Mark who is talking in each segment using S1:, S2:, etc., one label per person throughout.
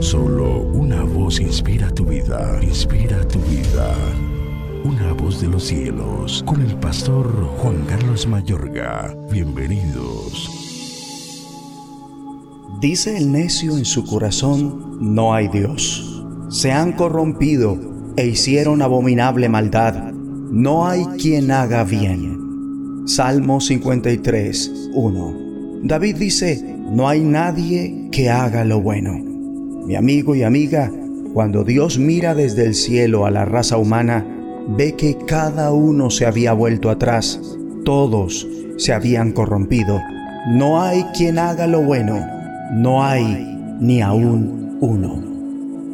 S1: Solo una voz inspira tu vida, inspira tu vida. Una voz de los cielos, con el pastor Juan Carlos Mayorga. Bienvenidos.
S2: Dice el necio en su corazón, no hay Dios. Se han corrompido e hicieron abominable maldad. No hay quien haga bien. Salmo 53, 1. David dice, no hay nadie que haga lo bueno. Mi amigo y amiga, cuando Dios mira desde el cielo a la raza humana, ve que cada uno se había vuelto atrás, todos se habían corrompido. No hay quien haga lo bueno, no hay ni aún uno.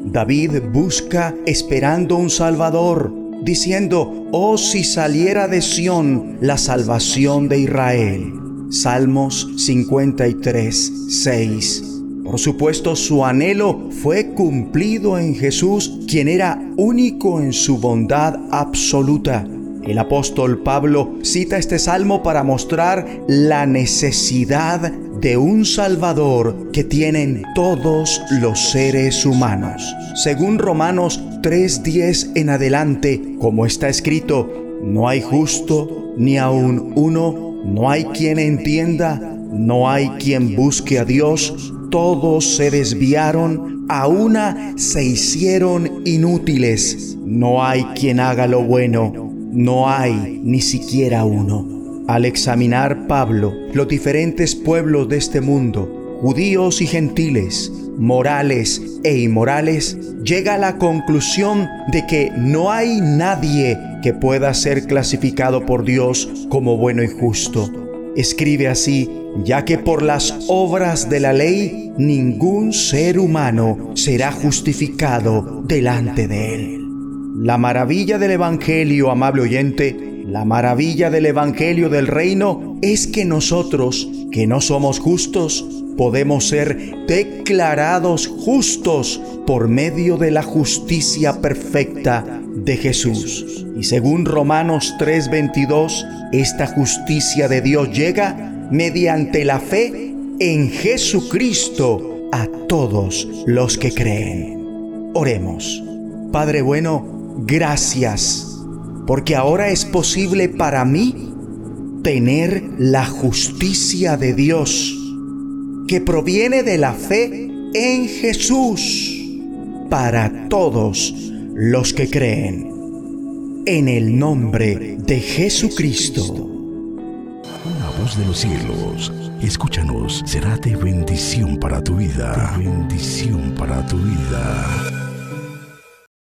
S2: David busca esperando un Salvador, diciendo, oh si saliera de Sión la salvación de Israel. Salmos 53, 6. Por supuesto, su anhelo fue cumplido en Jesús, quien era único en su bondad absoluta. El apóstol Pablo cita este salmo para mostrar la necesidad de un Salvador que tienen todos los seres humanos. Según Romanos 3:10 en adelante, como está escrito, no hay justo ni aun uno, no hay quien entienda, no hay quien busque a Dios, todos se desviaron, a una se hicieron inútiles. No hay quien haga lo bueno, no hay ni siquiera uno. Al examinar Pablo los diferentes pueblos de este mundo, judíos y gentiles, morales e inmorales, llega a la conclusión de que no hay nadie que pueda ser clasificado por Dios como bueno y justo. Escribe así ya que por las obras de la ley ningún ser humano será justificado delante de él. La maravilla del Evangelio, amable oyente, la maravilla del Evangelio del reino es que nosotros, que no somos justos, podemos ser declarados justos por medio de la justicia perfecta de Jesús. Y según Romanos 3:22, esta justicia de Dios llega mediante la fe en Jesucristo a todos los que creen. Oremos. Padre bueno, gracias, porque ahora es posible para mí tener la justicia de Dios que proviene de la fe en Jesús para todos los que creen. En el nombre de Jesucristo
S1: voz de los cielos, escúchanos, será de bendición para tu vida. bendición para tu vida.